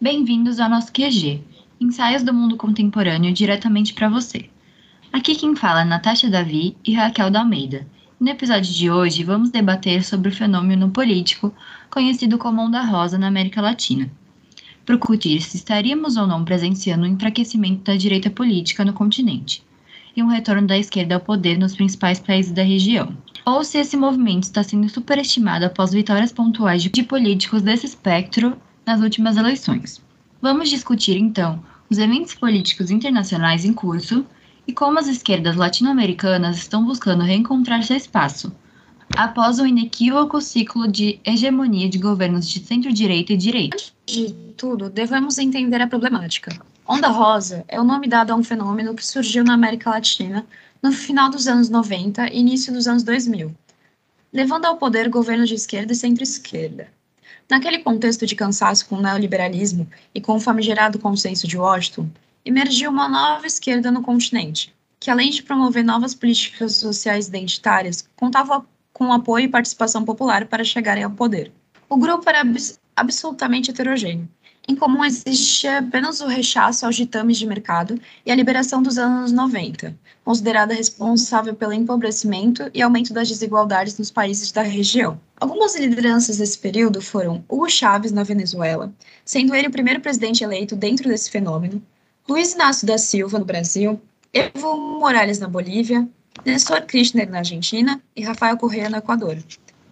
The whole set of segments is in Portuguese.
Bem-vindos ao nosso QG, Ensaios do Mundo Contemporâneo diretamente para você. Aqui quem fala é Natasha Davi e Raquel da Almeida. No episódio de hoje, vamos debater sobre o fenômeno político conhecido como Onda Rosa na América Latina. Discutir se estaríamos ou não presenciando um enfraquecimento da direita política no continente e um retorno da esquerda ao poder nos principais países da região, ou se esse movimento está sendo superestimado após vitórias pontuais de políticos desse espectro nas últimas eleições. Vamos discutir então os eventos políticos internacionais em curso e como as esquerdas latino-americanas estão buscando reencontrar seu espaço, após um inequívoco ciclo de hegemonia de governos de centro-direita e direita. Antes de tudo, devemos entender a problemática. Onda Rosa é o nome dado a um fenômeno que surgiu na América Latina no final dos anos 90 e início dos anos 2000, levando ao poder governos de esquerda e centro-esquerda. Naquele contexto de cansaço com o neoliberalismo e com o famigerado consenso de Washington, emergiu uma nova esquerda no continente, que além de promover novas políticas sociais identitárias, contava com apoio e participação popular para chegarem ao poder. O grupo era abs absolutamente heterogêneo. Em comum existia apenas o rechaço aos ditames de mercado e a liberação dos anos 90, considerada responsável pelo empobrecimento e aumento das desigualdades nos países da região. Algumas lideranças desse período foram Hugo Chávez na Venezuela, sendo ele o primeiro presidente eleito dentro desse fenômeno, Luiz Inácio da Silva no Brasil, Evo Morales na Bolívia, Nestor Kirchner na Argentina e Rafael Correa no Equador,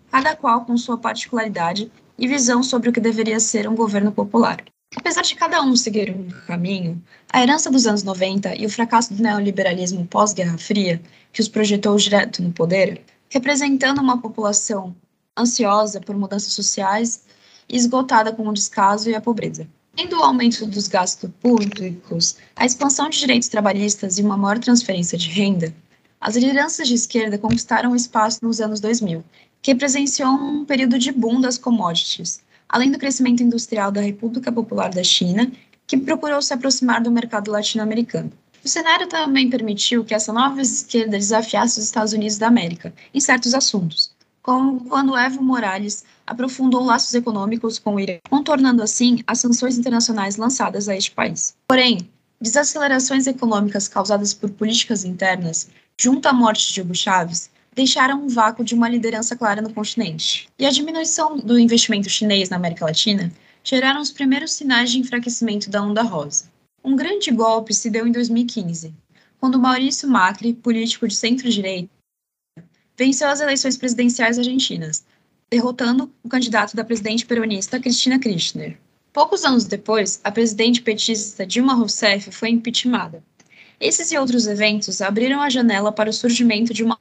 cada qual com sua particularidade e visão sobre o que deveria ser um governo popular. Apesar de cada um seguir um caminho, a herança dos anos 90 e o fracasso do neoliberalismo pós-Guerra Fria, que os projetou direto no poder, representando uma população ansiosa por mudanças sociais e esgotada com o descaso e a pobreza. Tendo o aumento dos gastos públicos, a expansão de direitos trabalhistas e uma maior transferência de renda, as lideranças de esquerda conquistaram espaço nos anos 2000, que presenciou um período de boom das commodities, além do crescimento industrial da República Popular da China, que procurou se aproximar do mercado latino-americano. O cenário também permitiu que essa nova esquerda desafiasse os Estados Unidos da América em certos assuntos, como quando Evo Morales aprofundou laços econômicos com o Irã, contornando assim as sanções internacionais lançadas a este país. Porém, desacelerações econômicas causadas por políticas internas junto à morte de Hugo Chávez, deixaram um vácuo de uma liderança clara no continente. E a diminuição do investimento chinês na América Latina geraram os primeiros sinais de enfraquecimento da onda rosa. Um grande golpe se deu em 2015, quando Maurício Macri, político de centro-direita, venceu as eleições presidenciais argentinas, derrotando o candidato da presidente peronista Cristina Kirchner. Poucos anos depois, a presidente petista Dilma Rousseff foi impeachmentada. Esses e outros eventos abriram a janela para o surgimento de uma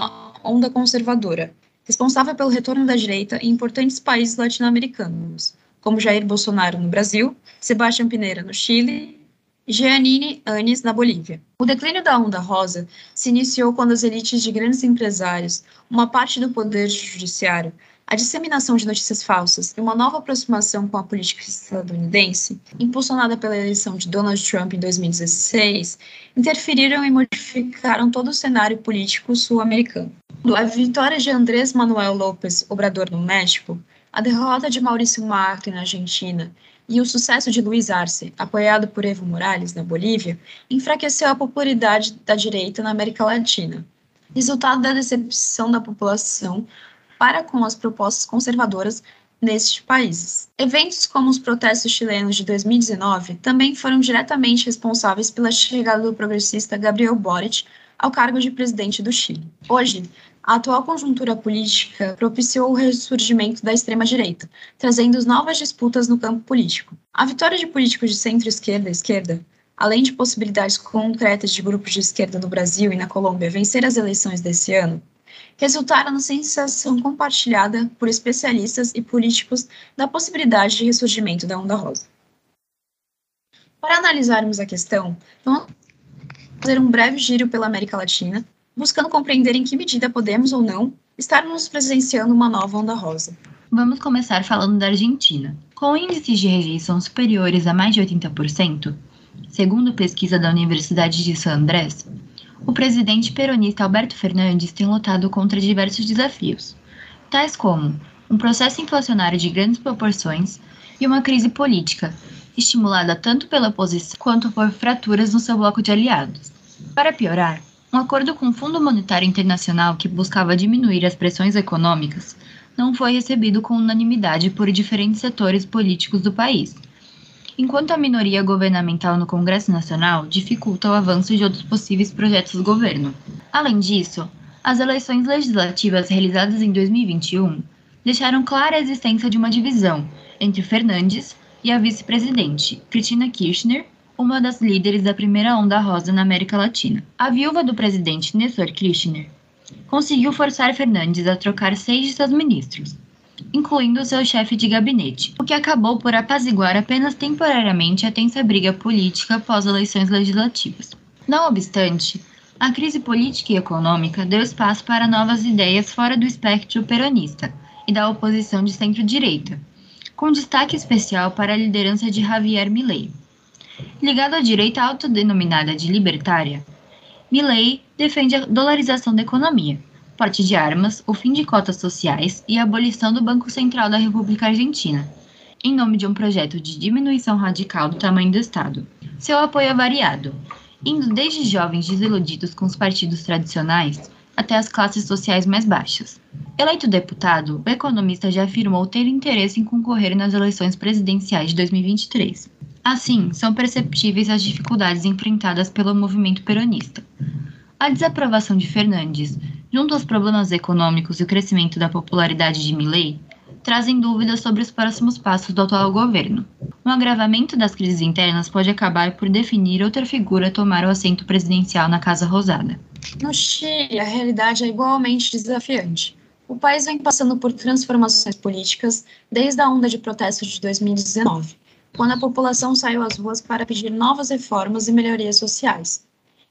onda conservadora, responsável pelo retorno da direita em importantes países latino-americanos, como Jair Bolsonaro no Brasil, Sebastião Pineira no Chile e Jeanine Anis na Bolívia. O declínio da onda rosa se iniciou quando as elites de grandes empresários, uma parte do poder judiciário, a disseminação de notícias falsas e uma nova aproximação com a política estadunidense, impulsionada pela eleição de Donald Trump em 2016, interferiram e modificaram todo o cenário político sul-americano. A vitória de Andrés Manuel López Obrador no México, a derrota de Maurício Macri na Argentina e o sucesso de Luiz Arce, apoiado por Evo Morales na Bolívia, enfraqueceu a popularidade da direita na América Latina, resultado da decepção da população para com as propostas conservadoras nestes países. Eventos como os protestos chilenos de 2019 também foram diretamente responsáveis pela chegada do progressista Gabriel Boric ao cargo de presidente do Chile. Hoje, a atual conjuntura política propiciou o ressurgimento da extrema-direita, trazendo novas disputas no campo político. A vitória de políticos de centro-esquerda e esquerda, além de possibilidades concretas de grupos de esquerda no Brasil e na Colômbia vencer as eleições desse ano, resultaram na sensação compartilhada por especialistas e políticos da possibilidade de ressurgimento da onda rosa. Para analisarmos a questão, vamos fazer um breve giro pela América Latina, buscando compreender em que medida podemos ou não estar nos presenciando uma nova onda rosa. Vamos começar falando da Argentina. Com índices de rejeição superiores a mais de 80%, segundo pesquisa da Universidade de San Andrés, o presidente peronista Alberto Fernandes tem lutado contra diversos desafios, tais como um processo inflacionário de grandes proporções e uma crise política, estimulada tanto pela oposição quanto por fraturas no seu bloco de aliados. Para piorar, um acordo com o Fundo Monetário Internacional que buscava diminuir as pressões econômicas não foi recebido com unanimidade por diferentes setores políticos do país, enquanto a minoria governamental no Congresso Nacional dificulta o avanço de outros possíveis projetos do governo. Além disso, as eleições legislativas realizadas em 2021 deixaram clara a existência de uma divisão entre Fernandes e a vice-presidente, Cristina Kirchner, uma das líderes da primeira onda rosa na América Latina. A viúva do presidente Néstor Kirchner conseguiu forçar Fernandes a trocar seis de seus ministros, incluindo seu chefe de gabinete, o que acabou por apaziguar apenas temporariamente a tensa briga política após eleições legislativas. Não obstante, a crise política e econômica deu espaço para novas ideias fora do espectro peronista e da oposição de centro-direita, com destaque especial para a liderança de Javier Milei. Ligado à direita autodenominada de libertária, Milley defende a dolarização da economia, porte de armas, o fim de cotas sociais e a abolição do Banco Central da República Argentina, em nome de um projeto de diminuição radical do tamanho do Estado. Seu apoio é variado, indo desde jovens desiludidos com os partidos tradicionais até as classes sociais mais baixas. Eleito deputado, o economista já afirmou ter interesse em concorrer nas eleições presidenciais de 2023. Assim, são perceptíveis as dificuldades enfrentadas pelo movimento peronista. A desaprovação de Fernandes, junto aos problemas econômicos e o crescimento da popularidade de Milley, trazem dúvidas sobre os próximos passos do atual governo. Um agravamento das crises internas pode acabar por definir outra figura tomar o assento presidencial na Casa Rosada. No Chile, a realidade é igualmente desafiante. O país vem passando por transformações políticas desde a onda de protestos de 2019 quando a população saiu às ruas para pedir novas reformas e melhorias sociais.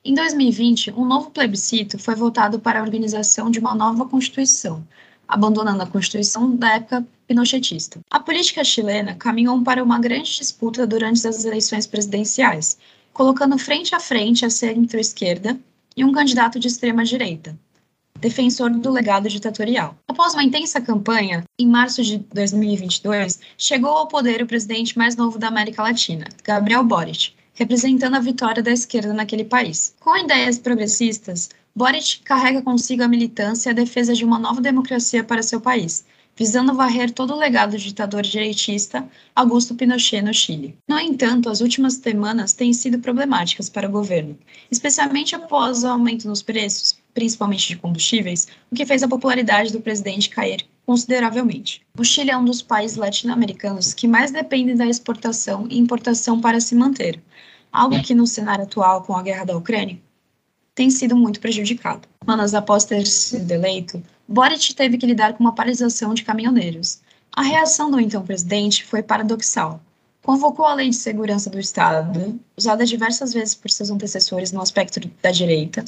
Em 2020, um novo plebiscito foi votado para a organização de uma nova Constituição, abandonando a Constituição da época pinochetista. A política chilena caminhou para uma grande disputa durante as eleições presidenciais, colocando frente a frente a centro-esquerda e um candidato de extrema-direita, defensor do legado ditatorial. Após uma intensa campanha, em março de 2022, chegou ao poder o presidente mais novo da América Latina, Gabriel Boric, representando a vitória da esquerda naquele país. Com ideias progressistas, Boric carrega consigo a militância e a defesa de uma nova democracia para seu país, visando varrer todo o legado do ditador direitista Augusto Pinochet no Chile. No entanto, as últimas semanas têm sido problemáticas para o governo, especialmente após o aumento nos preços, principalmente de combustíveis, o que fez a popularidade do presidente cair consideravelmente. O Chile é um dos países latino-americanos que mais dependem da exportação e importação para se manter, algo que no cenário atual com a guerra da Ucrânia tem sido muito prejudicado. Semanas após ter sido eleito, Boric teve que lidar com uma paralisação de caminhoneiros. A reação do então presidente foi paradoxal. Convocou a Lei de Segurança do Estado, usada diversas vezes por seus antecessores no aspecto da direita,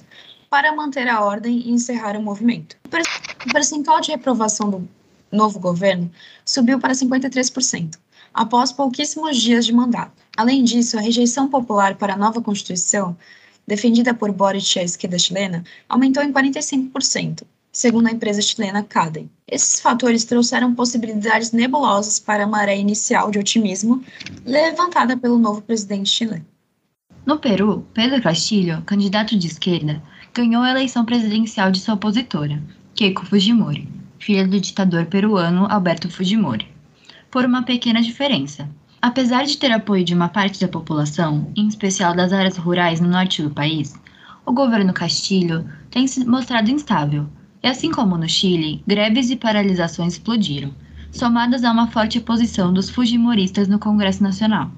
para manter a ordem e encerrar o movimento. O percentual de reprovação do novo governo subiu para 53%, após pouquíssimos dias de mandato. Além disso, a rejeição popular para a nova Constituição, defendida por Boric e a esquerda chilena, aumentou em 45%, segundo a empresa chilena Cadem. Esses fatores trouxeram possibilidades nebulosas para a maré inicial de otimismo levantada pelo novo presidente chileno. No Peru, Pedro Castillo, candidato de esquerda, ganhou a eleição presidencial de sua opositora, Keiko Fujimori, filha do ditador peruano Alberto Fujimori, por uma pequena diferença. Apesar de ter apoio de uma parte da população, em especial das áreas rurais no norte do país, o governo Castilho tem se mostrado instável, assim como no Chile, greves e paralisações explodiram, somadas a uma forte oposição dos fujimoristas no Congresso Nacional.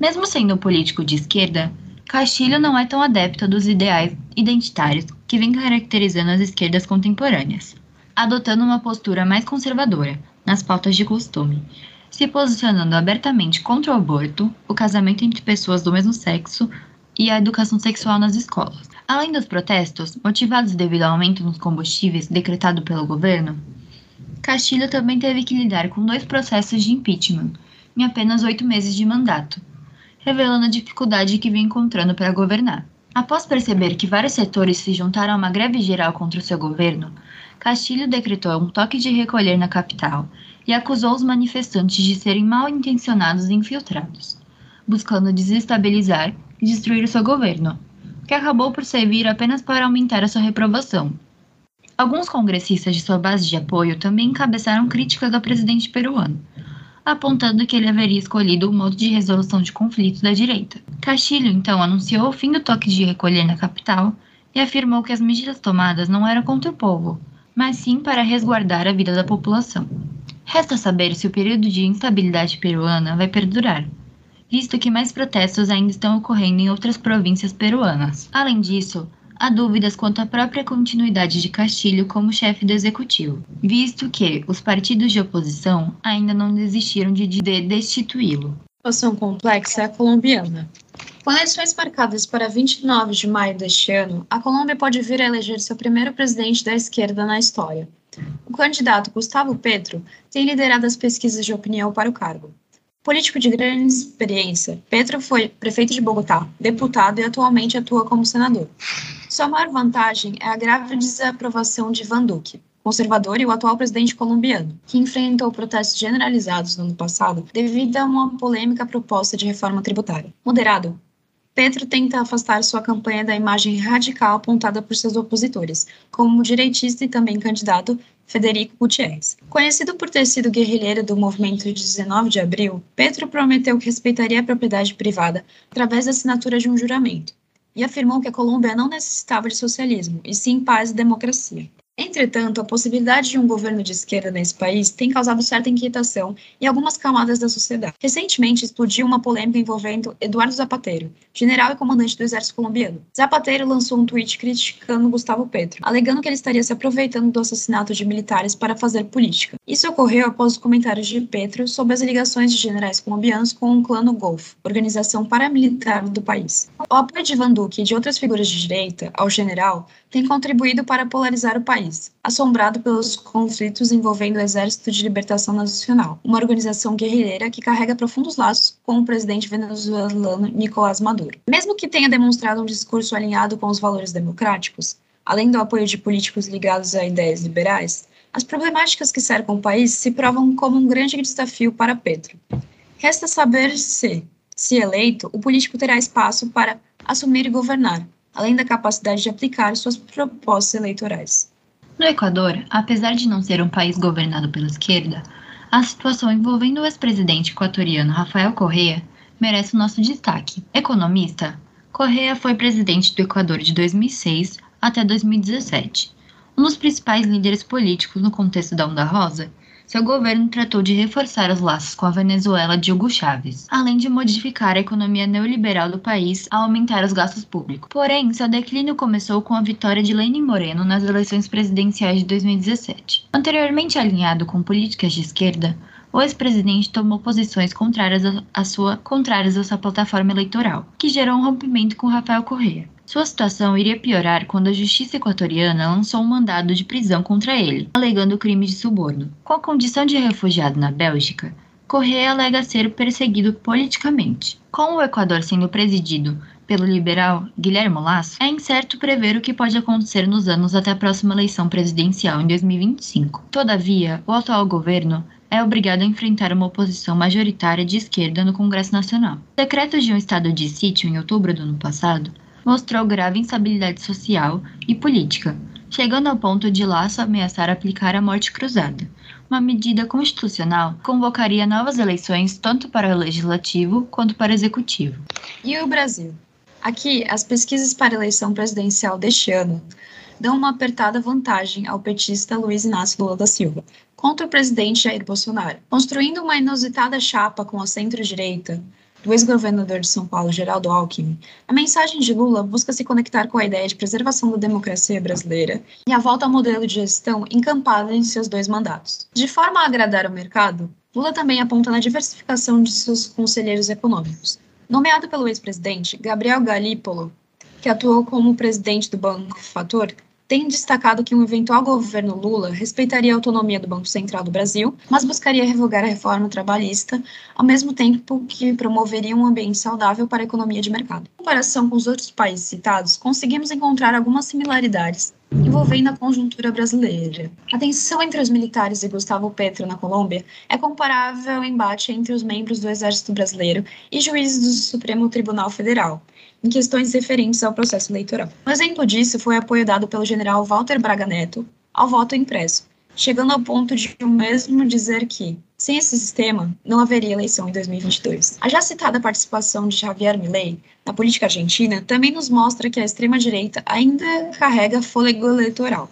Mesmo sendo um político de esquerda, Castilho não é tão adepto dos ideais identitários que vem caracterizando as esquerdas contemporâneas, adotando uma postura mais conservadora nas pautas de costume, se posicionando abertamente contra o aborto, o casamento entre pessoas do mesmo sexo e a educação sexual nas escolas. Além dos protestos, motivados devido ao aumento nos combustíveis decretado pelo governo, Castilho também teve que lidar com dois processos de impeachment em apenas oito meses de mandato, revelando a dificuldade que vem encontrando para governar. Após perceber que vários setores se juntaram a uma greve geral contra o seu governo, Castilho decretou um toque de recolher na capital e acusou os manifestantes de serem mal intencionados e infiltrados, buscando desestabilizar e destruir o seu governo, que acabou por servir apenas para aumentar a sua reprovação. Alguns congressistas de sua base de apoio também encabeçaram críticas ao presidente peruano, apontando que ele haveria escolhido o modo de resolução de conflitos da direita. Castilho então anunciou o fim do toque de recolher na capital e afirmou que as medidas tomadas não eram contra o povo, mas sim para resguardar a vida da população. Resta saber se o período de instabilidade peruana vai perdurar, visto que mais protestos ainda estão ocorrendo em outras províncias peruanas. Além disso, há dúvidas quanto à própria continuidade de Castilho como chefe do executivo, visto que os partidos de oposição ainda não desistiram de destituí-lo. A situação complexa é a colombiana. Com eleições marcadas para 29 de maio deste ano, a Colômbia pode vir a eleger seu primeiro presidente da esquerda na história. O candidato Gustavo Petro tem liderado as pesquisas de opinião para o cargo. Político de grande experiência, Petro foi prefeito de Bogotá, deputado e atualmente atua como senador. Sua maior vantagem é a grave desaprovação de Van Duque, conservador e o atual presidente colombiano, que enfrentou protestos generalizados no ano passado devido a uma polêmica proposta de reforma tributária. Moderado, Petro tenta afastar sua campanha da imagem radical apontada por seus opositores, como direitista e também candidato Federico Gutierrez. Conhecido por ter sido guerrilheiro do movimento de 19 de abril, Petro prometeu que respeitaria a propriedade privada através da assinatura de um juramento e afirmou que a Colômbia não necessitava de socialismo, e sim paz e democracia. Entretanto, a possibilidade de um governo de esquerda nesse país tem causado certa inquietação em algumas camadas da sociedade. Recentemente explodiu uma polêmica envolvendo Eduardo Zapatero, general e comandante do exército colombiano. Zapatero lançou um tweet criticando Gustavo Petro, alegando que ele estaria se aproveitando do assassinato de militares para fazer política. Isso ocorreu após os comentários de Petro sobre as ligações de generais colombianos com o Clã Golfo, organização paramilitar do país. O apoio de Van Duque e de outras figuras de direita ao general tem contribuído para polarizar o país, assombrado pelos conflitos envolvendo o Exército de Libertação Nacional, uma organização guerrilheira que carrega profundos laços com o presidente venezuelano Nicolás Maduro. Mesmo que tenha demonstrado um discurso alinhado com os valores democráticos, além do apoio de políticos ligados a ideias liberais, as problemáticas que cercam o país se provam como um grande desafio para Petro. Resta saber se, se eleito, o político terá espaço para assumir e governar, além da capacidade de aplicar suas propostas eleitorais. No Equador, apesar de não ser um país governado pela esquerda, a situação envolvendo o ex-presidente equatoriano Rafael Correa merece o nosso destaque. Economista, Correa foi presidente do Equador de 2006 até 2017. Um dos principais líderes políticos no contexto da Onda Rosa seu governo tratou de reforçar os laços com a Venezuela de Hugo Chávez, além de modificar a economia neoliberal do país ao aumentar os gastos públicos. Porém, seu declínio começou com a vitória de Lenin Moreno nas eleições presidenciais de 2017. Anteriormente alinhado com políticas de esquerda, o ex-presidente tomou posições contrárias à sua, contrárias à sua plataforma eleitoral, que gerou um rompimento com Rafael Correa. Sua situação iria piorar quando a justiça equatoriana lançou um mandado de prisão contra ele, alegando crime de suborno. Com a condição de refugiado na Bélgica, Correa alega ser perseguido politicamente. Com o Equador sendo presidido pelo liberal Guilherme Lasso, é incerto prever o que pode acontecer nos anos até a próxima eleição presidencial em 2025. Todavia, o atual governo é obrigado a enfrentar uma oposição majoritária de esquerda no Congresso Nacional. O decreto de um estado de sítio em outubro do ano passado mostrou grave instabilidade social e política, chegando ao ponto de Laço ameaçar aplicar a morte cruzada. Uma medida constitucional convocaria novas eleições tanto para o legislativo quanto para o executivo. E o Brasil? Aqui, as pesquisas para a eleição presidencial deste ano dão uma apertada vantagem ao petista Luiz Inácio Lula da Silva contra o presidente Jair Bolsonaro, construindo uma inusitada chapa com a centro-direita do ex-governador de São Paulo, Geraldo Alckmin, a mensagem de Lula busca se conectar com a ideia de preservação da democracia brasileira e a volta ao modelo de gestão encampado em seus dois mandatos. De forma a agradar o mercado, Lula também aponta na diversificação de seus conselheiros econômicos. Nomeado pelo ex-presidente, Gabriel Galípolo, que atuou como presidente do Banco Fator, tem destacado que um eventual governo Lula respeitaria a autonomia do Banco Central do Brasil, mas buscaria revogar a reforma trabalhista, ao mesmo tempo que promoveria um ambiente saudável para a economia de mercado. Em comparação com os outros países citados, conseguimos encontrar algumas similaridades envolvendo a conjuntura brasileira. A tensão entre os militares e Gustavo Petro na Colômbia é comparável ao embate entre os membros do Exército Brasileiro e juízes do Supremo Tribunal Federal, em questões referentes ao processo eleitoral. Um exemplo disso foi apoio dado pelo general Walter Braga Neto ao voto impresso, chegando ao ponto de o mesmo dizer que, sem esse sistema, não haveria eleição em 2022. A já citada participação de Javier Milei na política argentina também nos mostra que a extrema-direita ainda carrega fôlego eleitoral.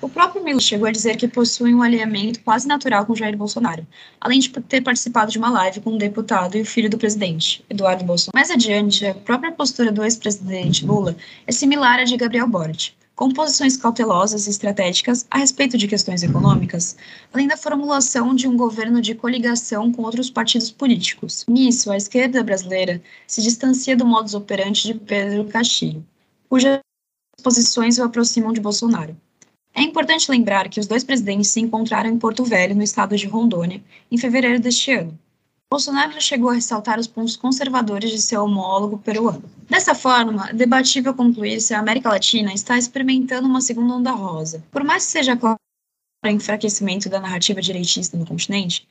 O próprio Milo chegou a dizer que possui um alinhamento quase natural com Jair Bolsonaro, além de ter participado de uma live com um deputado e o filho do presidente, Eduardo Bolsonaro. Mais adiante, a própria postura do ex-presidente Lula é similar à de Gabriel Boric, com posições cautelosas e estratégicas a respeito de questões econômicas, além da formulação de um governo de coligação com outros partidos políticos. Nisso, a esquerda brasileira se distancia do modus operandi de Pedro Castilho, cujas posições o aproximam de Bolsonaro. É importante lembrar que os dois presidentes se encontraram em Porto Velho, no estado de Rondônia, em fevereiro deste ano. Bolsonaro chegou a ressaltar os pontos conservadores de seu homólogo peruano. Dessa forma, é debatível concluir se a América Latina está experimentando uma segunda onda rosa. Por mais que seja claro o enfraquecimento da narrativa direitista no continente,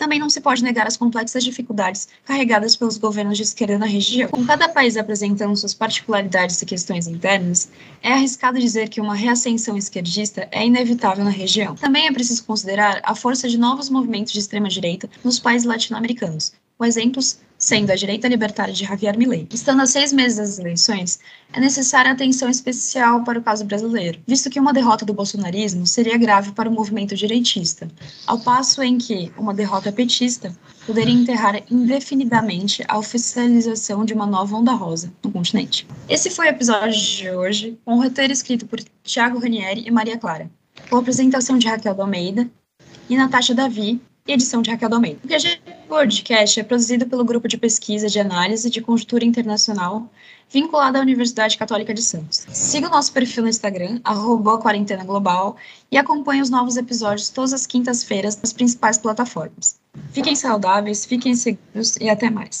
também não se pode negar as complexas dificuldades carregadas pelos governos de esquerda na região. Com cada país apresentando suas particularidades e questões internas, é arriscado dizer que uma reascensão esquerdista é inevitável na região. Também é preciso considerar a força de novos movimentos de extrema-direita nos países latino-americanos, com exemplos sendo a direita libertária de Javier Milei. Estando a seis meses das eleições, é necessária atenção especial para o caso brasileiro, visto que uma derrota do bolsonarismo seria grave para o movimento direitista, ao passo em que uma derrota petista poderia enterrar indefinidamente a oficialização de uma nova onda rosa no continente. Esse foi o episódio de hoje, com o roteiro escrito por Tiago Ranieri e Maria Clara, com a apresentação de Raquel Almeida e Natasha Davi, e edição de Raquel Domen. O QG Podcast é produzido pelo Grupo de Pesquisa de Análise de Conjuntura Internacional, vinculado à Universidade Católica de Santos. Siga o nosso perfil no Instagram, arroba Quarentena Global, e acompanhe os novos episódios todas as quintas-feiras nas principais plataformas. Fiquem saudáveis, fiquem seguros e até mais.